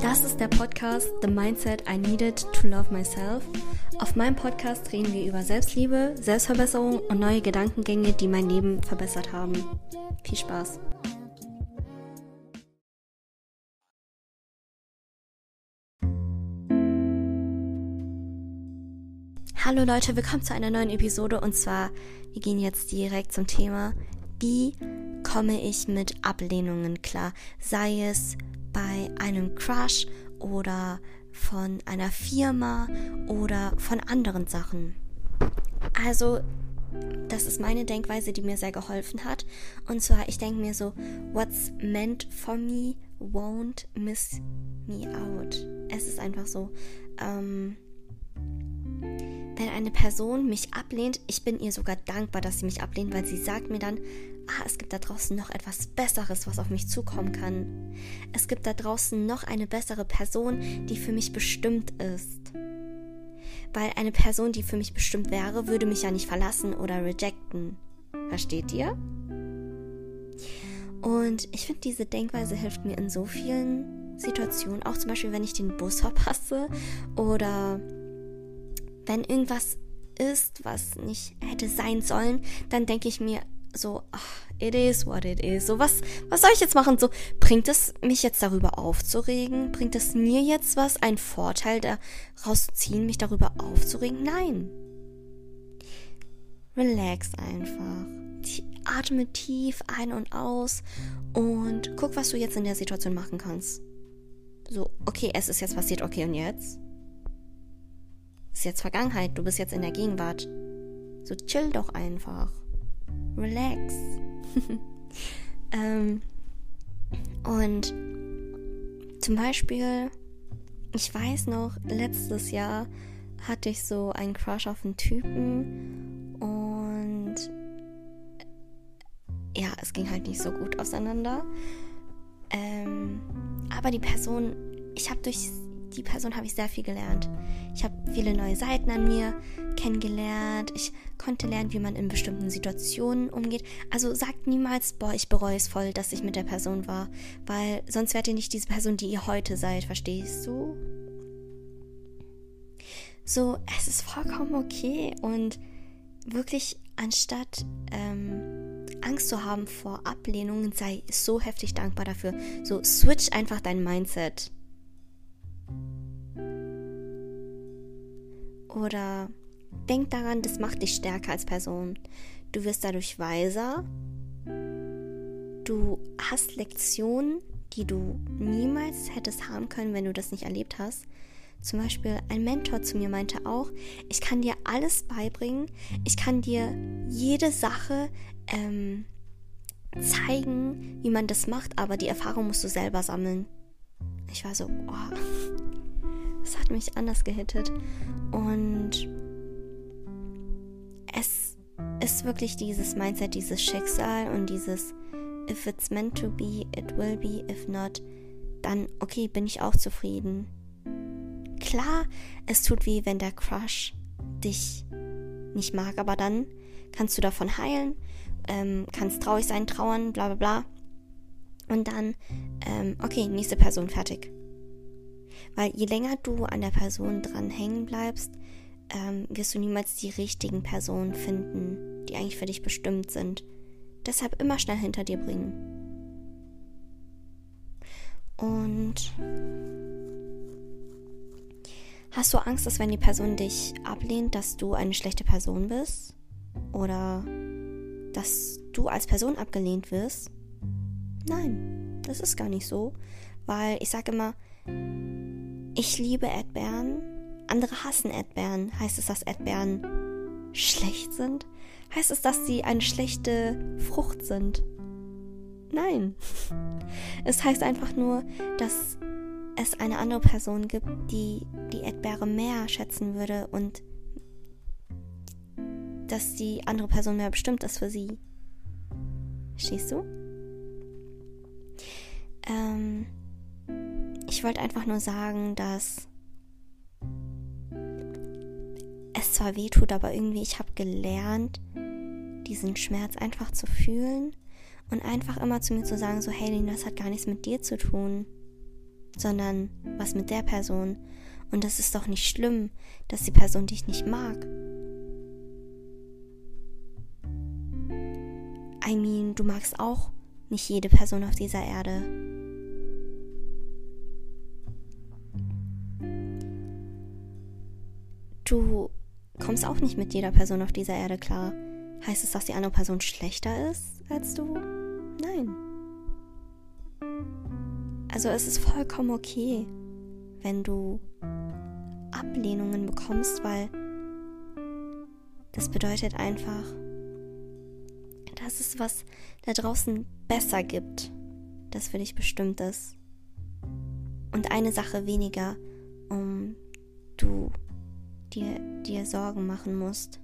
Das ist der Podcast The Mindset I Needed to Love Myself. Auf meinem Podcast reden wir über Selbstliebe, Selbstverbesserung und neue Gedankengänge, die mein Leben verbessert haben. Viel Spaß! Hallo Leute, willkommen zu einer neuen Episode und zwar, wir gehen jetzt direkt zum Thema, wie komme ich mit Ablehnungen klar, sei es bei einem Crush oder von einer Firma oder von anderen Sachen. Also, das ist meine Denkweise, die mir sehr geholfen hat. Und zwar, ich denke mir so, what's meant for me won't miss me out. Es ist einfach so. Ähm, wenn eine Person mich ablehnt, ich bin ihr sogar dankbar, dass sie mich ablehnt, weil sie sagt mir dann, ah, es gibt da draußen noch etwas Besseres, was auf mich zukommen kann. Es gibt da draußen noch eine bessere Person, die für mich bestimmt ist. Weil eine Person, die für mich bestimmt wäre, würde mich ja nicht verlassen oder rejecten. Versteht ihr? Und ich finde, diese Denkweise hilft mir in so vielen Situationen. Auch zum Beispiel, wenn ich den Bus verpasse oder wenn irgendwas ist, was nicht hätte sein sollen, dann denke ich mir so, ach, it is what it is. So, was, was soll ich jetzt machen? So, bringt es mich jetzt darüber aufzuregen? Bringt es mir jetzt was, einen Vorteil daraus zu ziehen, mich darüber aufzuregen? Nein. Relax einfach. Atme tief ein und aus und guck, was du jetzt in der Situation machen kannst. So, okay, es ist jetzt passiert, okay, und jetzt? ist jetzt Vergangenheit, du bist jetzt in der Gegenwart. So chill doch einfach. Relax. ähm, und zum Beispiel, ich weiß noch, letztes Jahr hatte ich so einen Crush auf einen Typen und ja, es ging halt nicht so gut auseinander. Ähm, aber die Person, ich habe durch die Person habe ich sehr viel gelernt. Ich habe viele neue Seiten an mir kennengelernt. Ich konnte lernen, wie man in bestimmten Situationen umgeht. Also sagt niemals, boah, ich bereue es voll, dass ich mit der Person war, weil sonst wärt ihr nicht diese Person, die ihr heute seid, verstehst du? So, es ist vollkommen okay und wirklich anstatt ähm, Angst zu haben vor Ablehnungen, sei so heftig dankbar dafür. So, switch einfach dein Mindset. Oder denk daran, das macht dich stärker als Person. Du wirst dadurch weiser. Du hast Lektionen, die du niemals hättest haben können, wenn du das nicht erlebt hast. Zum Beispiel ein Mentor zu mir meinte auch, ich kann dir alles beibringen, ich kann dir jede Sache ähm, zeigen, wie man das macht, aber die Erfahrung musst du selber sammeln. Ich war so, oh, das hat mich anders gehittet. Und es ist wirklich dieses Mindset, dieses Schicksal und dieses If it's meant to be, it will be. If not, dann okay, bin ich auch zufrieden. Klar, es tut weh, wenn der Crush dich nicht mag, aber dann kannst du davon heilen, ähm, kannst traurig sein, trauern, bla bla bla. Und dann, ähm, okay, nächste Person, fertig. Weil je länger du an der Person dran hängen bleibst, ähm, wirst du niemals die richtigen Personen finden, die eigentlich für dich bestimmt sind. Deshalb immer schnell hinter dir bringen. Und hast du Angst, dass wenn die Person dich ablehnt, dass du eine schlechte Person bist? Oder dass du als Person abgelehnt wirst? Nein, das ist gar nicht so. Weil ich sage immer, ich liebe Erdbeeren, andere hassen Erdbeeren. Heißt es, dass Erdbeeren schlecht sind? Heißt es, dass sie eine schlechte Frucht sind? Nein. Es heißt einfach nur, dass es eine andere Person gibt, die die Erdbeere mehr schätzen würde und dass die andere Person mehr bestimmt ist für sie. Verstehst du? Ähm, ich wollte einfach nur sagen, dass es zwar weh tut, aber irgendwie ich habe gelernt, diesen Schmerz einfach zu fühlen Und einfach immer zu mir zu sagen, so, hey, das hat gar nichts mit dir zu tun, sondern was mit der Person. Und das ist doch nicht schlimm, dass die Person dich nicht mag. I mean, du magst auch nicht jede Person auf dieser Erde. Du kommst auch nicht mit jeder Person auf dieser Erde klar. Heißt es, dass die andere Person schlechter ist als du? Nein. Also es ist vollkommen okay, wenn du Ablehnungen bekommst, weil das bedeutet einfach, dass es was da draußen besser gibt, das für dich bestimmt ist. Und eine Sache weniger, um dir, dir Sorgen machen musst.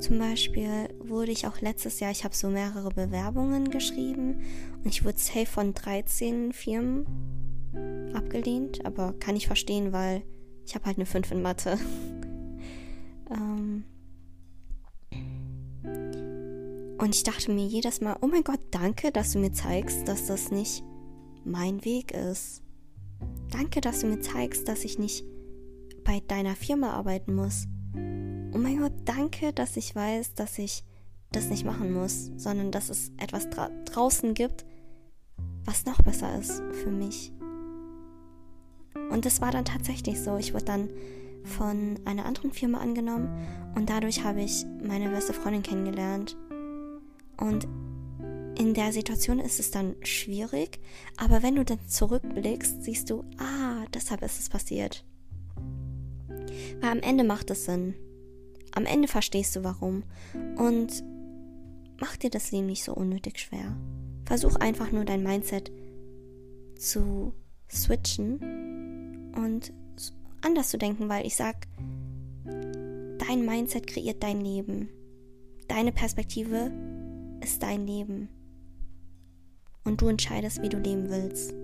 Zum Beispiel wurde ich auch letztes Jahr, ich habe so mehrere Bewerbungen geschrieben und ich wurde safe von 13 Firmen abgelehnt, aber kann ich verstehen, weil ich habe halt eine 5 in Mathe. ähm und ich dachte mir jedes Mal, oh mein Gott, danke, dass du mir zeigst, dass das nicht mein Weg ist. Danke, dass du mir zeigst, dass ich nicht bei deiner Firma arbeiten muss. Oh mein Gott, danke, dass ich weiß, dass ich das nicht machen muss, sondern dass es etwas dra draußen gibt, was noch besser ist für mich. Und das war dann tatsächlich so. Ich wurde dann von einer anderen Firma angenommen und dadurch habe ich meine beste Freundin kennengelernt. Und in der Situation ist es dann schwierig, aber wenn du dann zurückblickst, siehst du, ah, deshalb ist es passiert. Weil am Ende macht es Sinn. Am Ende verstehst du warum. Und mach dir das Leben nicht so unnötig schwer. Versuch einfach nur dein Mindset zu switchen und anders zu denken, weil ich sag, dein Mindset kreiert dein Leben. Deine Perspektive ist dein Leben. Und du entscheidest, wie du leben willst.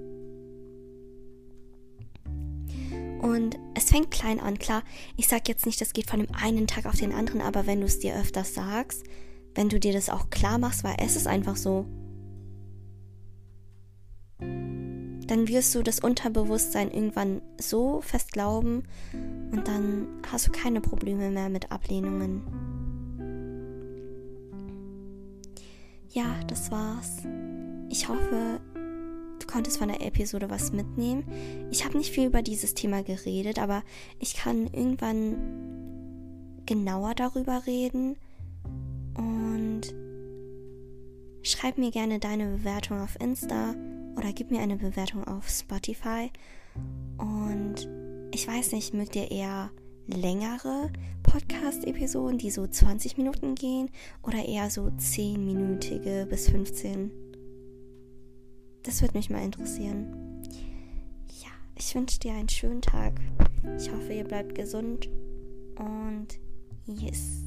Und es fängt klein an, klar. Ich sag jetzt nicht, das geht von dem einen Tag auf den anderen, aber wenn du es dir öfters sagst, wenn du dir das auch klar machst, weil es ist einfach so, dann wirst du das Unterbewusstsein irgendwann so fest glauben und dann hast du keine Probleme mehr mit Ablehnungen. Ja, das war's. Ich hoffe, konntest von der Episode was mitnehmen. Ich habe nicht viel über dieses Thema geredet, aber ich kann irgendwann genauer darüber reden. Und schreib mir gerne deine Bewertung auf Insta oder gib mir eine Bewertung auf Spotify. Und ich weiß nicht, mögt ihr eher längere Podcast-Episoden, die so 20 Minuten gehen, oder eher so 10-minütige bis 15 Minuten? Das würde mich mal interessieren. Ja, ich wünsche dir einen schönen Tag. Ich hoffe, ihr bleibt gesund und yes.